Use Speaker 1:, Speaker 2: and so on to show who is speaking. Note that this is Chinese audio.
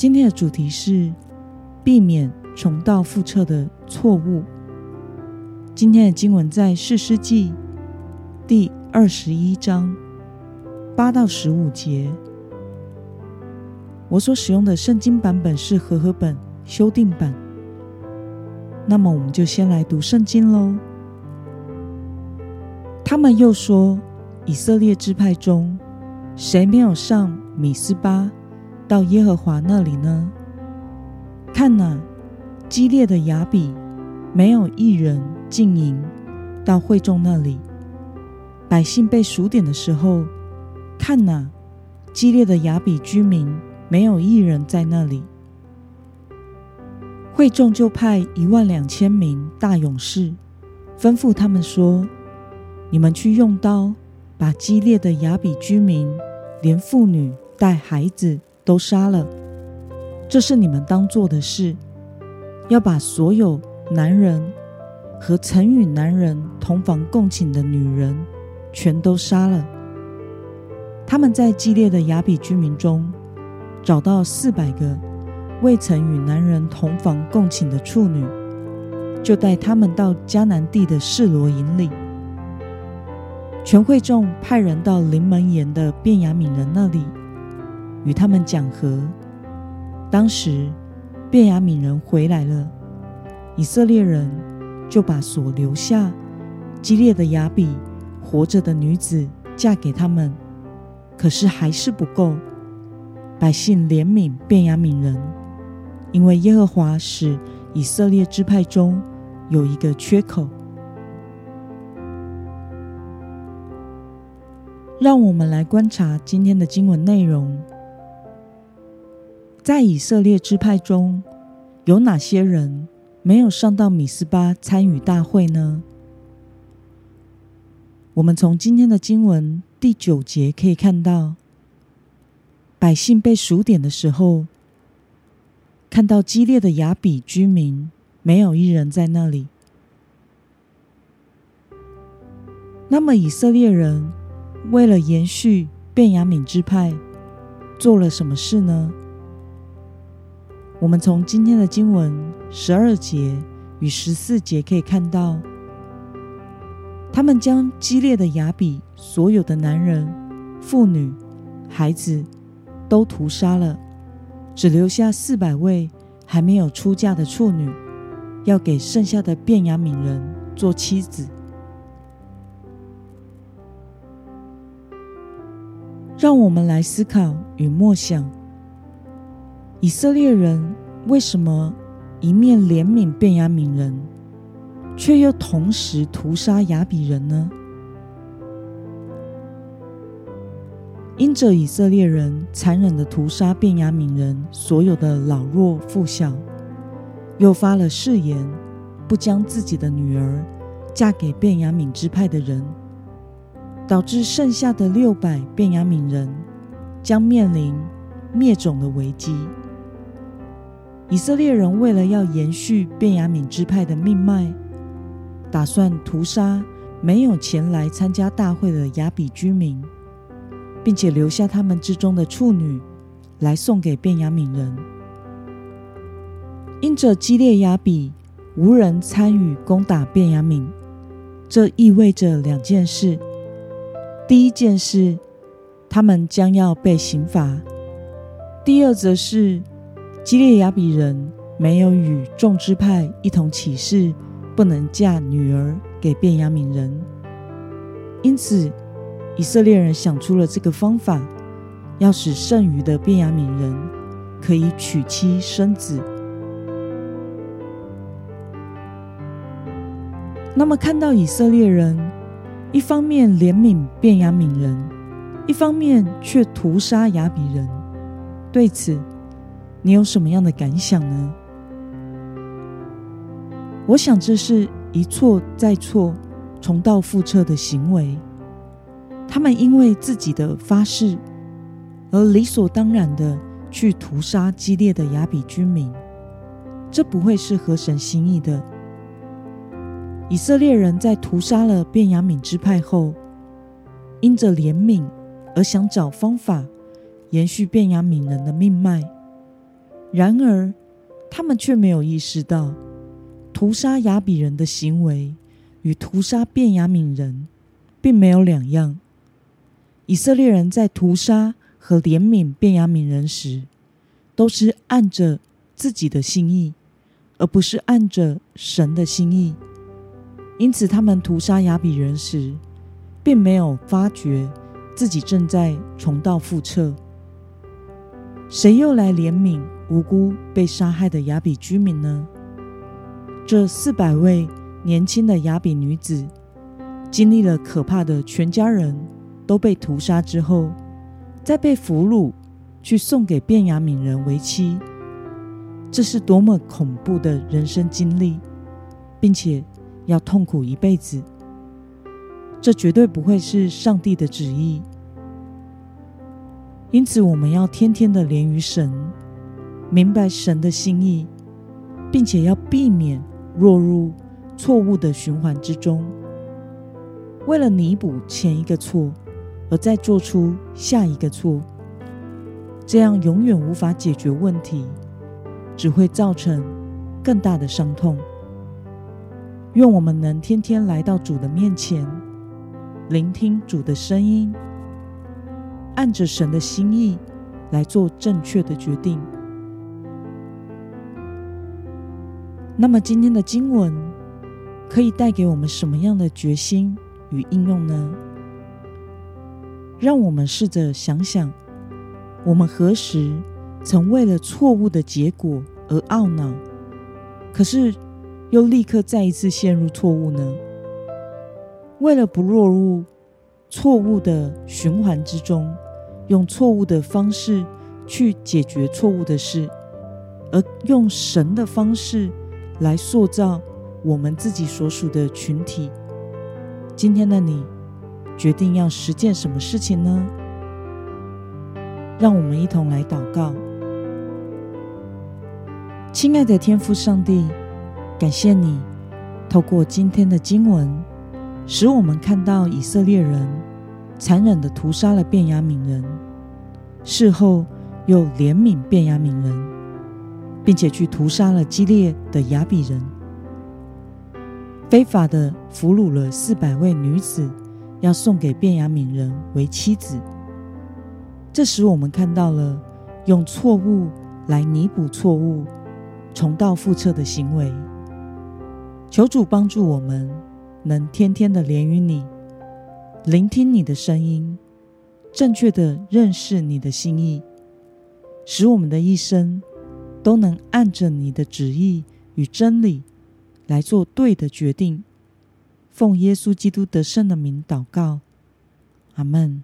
Speaker 1: 今天的主题是避免重蹈覆辙的错误。今天的经文在士师记第二十一章八到十五节。我所使用的圣经版本是和合本修订版。那么，我们就先来读圣经喽。他们又说：“以色列支派中，谁没有上米斯巴？”到耶和华那里呢？看哪，激烈的雅比没有一人进营到会众那里。百姓被数点的时候，看哪，激烈的雅比居民没有一人在那里。会众就派一万两千名大勇士，吩咐他们说：“你们去用刀把激烈的雅比居民，连妇女带孩子。”都杀了，这是你们当做的事。要把所有男人和曾与男人同房共寝的女人，全都杀了。他们在激烈的雅比居民中找到四百个未曾与男人同房共寝的处女，就带他们到迦南地的示罗营里。全会众派人到临门岩的便雅悯人那里。与他们讲和。当时，便雅悯人回来了，以色列人就把所留下激烈的雅比活着的女子嫁给他们。可是还是不够，百姓怜悯便雅悯人，因为耶和华使以色列支派中有一个缺口。让我们来观察今天的经文内容。在以色列支派中，有哪些人没有上到米斯巴参与大会呢？我们从今天的经文第九节可以看到，百姓被数点的时候，看到激烈的雅比居民没有一人在那里。那么以色列人为了延续便雅悯支派，做了什么事呢？我们从今天的经文十二节与十四节可以看到，他们将激烈的雅比所有的男人、妇女、孩子都屠杀了，只留下四百位还没有出嫁的处女，要给剩下的便雅悯人做妻子。让我们来思考与默想。以色列人为什么一面怜悯便雅悯人，却又同时屠杀亚比人呢？因着以色列人残忍的屠杀便雅悯人所有的老弱妇小，又发了誓言，不将自己的女儿嫁给便雅悯支派的人，导致剩下的六百便雅悯人将面临灭种的危机。以色列人为了要延续便雅悯支派的命脉，打算屠杀没有前来参加大会的亚比居民，并且留下他们之中的处女来送给便雅悯人。因着基列亚比无人参与攻打便雅悯，这意味着两件事：第一件事，他们将要被刑罚；第二则是。基列亚比人没有与众支派一同起誓，不能嫁女儿给便雅悯人，因此以色列人想出了这个方法，要使剩余的便雅悯人可以娶妻生子。那么，看到以色列人一方面怜悯便雅悯人，一方面却屠杀亚比人，对此，你有什么样的感想呢？我想这是一错再错、重蹈覆辙的行为。他们因为自己的发誓，而理所当然的去屠杀激烈的雅比居民，这不会是合神心意的。以色列人在屠杀了便雅悯支派后，因着怜悯而想找方法延续便雅悯人的命脉，然而他们却没有意识到，屠杀亚比人的行为与屠杀便雅悯人并没有两样。以色列人在屠杀和怜悯便雅悯人时，都是按着自己的心意，而不是按着神的心意。因此，他们屠杀亚比人时，并没有发觉自己正在重蹈覆辙。谁又来怜悯无辜被杀害的雅比居民呢？这四百位年轻的雅比女子，经历了可怕的全家人都被屠杀之后，再被俘虏去送给便雅悯人为妻，这是多么恐怖的人生经历，并且。要痛苦一辈子，这绝对不会是上帝的旨意。因此，我们要天天的连于神，明白神的心意，并且要避免落入错误的循环之中。为了弥补前一个错，而再做出下一个错，这样永远无法解决问题，只会造成更大的伤痛。愿我们能天天来到主的面前，聆听主的声音，按着神的心意来做正确的决定。那么，今天的经文可以带给我们什么样的决心与应用呢？让我们试着想想，我们何时曾为了错误的结果而懊恼？可是，又立刻再一次陷入错误呢？为了不落入错误的循环之中，用错误的方式去解决错误的事，而用神的方式来塑造我们自己所属的群体。今天的你决定要实践什么事情呢？让我们一同来祷告。亲爱的天父上帝。感谢你透过今天的经文，使我们看到以色列人残忍的屠杀了便雅悯人，事后又怜悯便雅悯人，并且去屠杀了基列的雅比人，非法的俘虏了四百位女子，要送给便雅悯人为妻子。这使我们看到了用错误来弥补错误、重蹈覆辙的行为。求主帮助我们，能天天的连于你，聆听你的声音，正确的认识你的心意，使我们的一生都能按着你的旨意与真理来做对的决定。奉耶稣基督得胜的名祷告，阿门。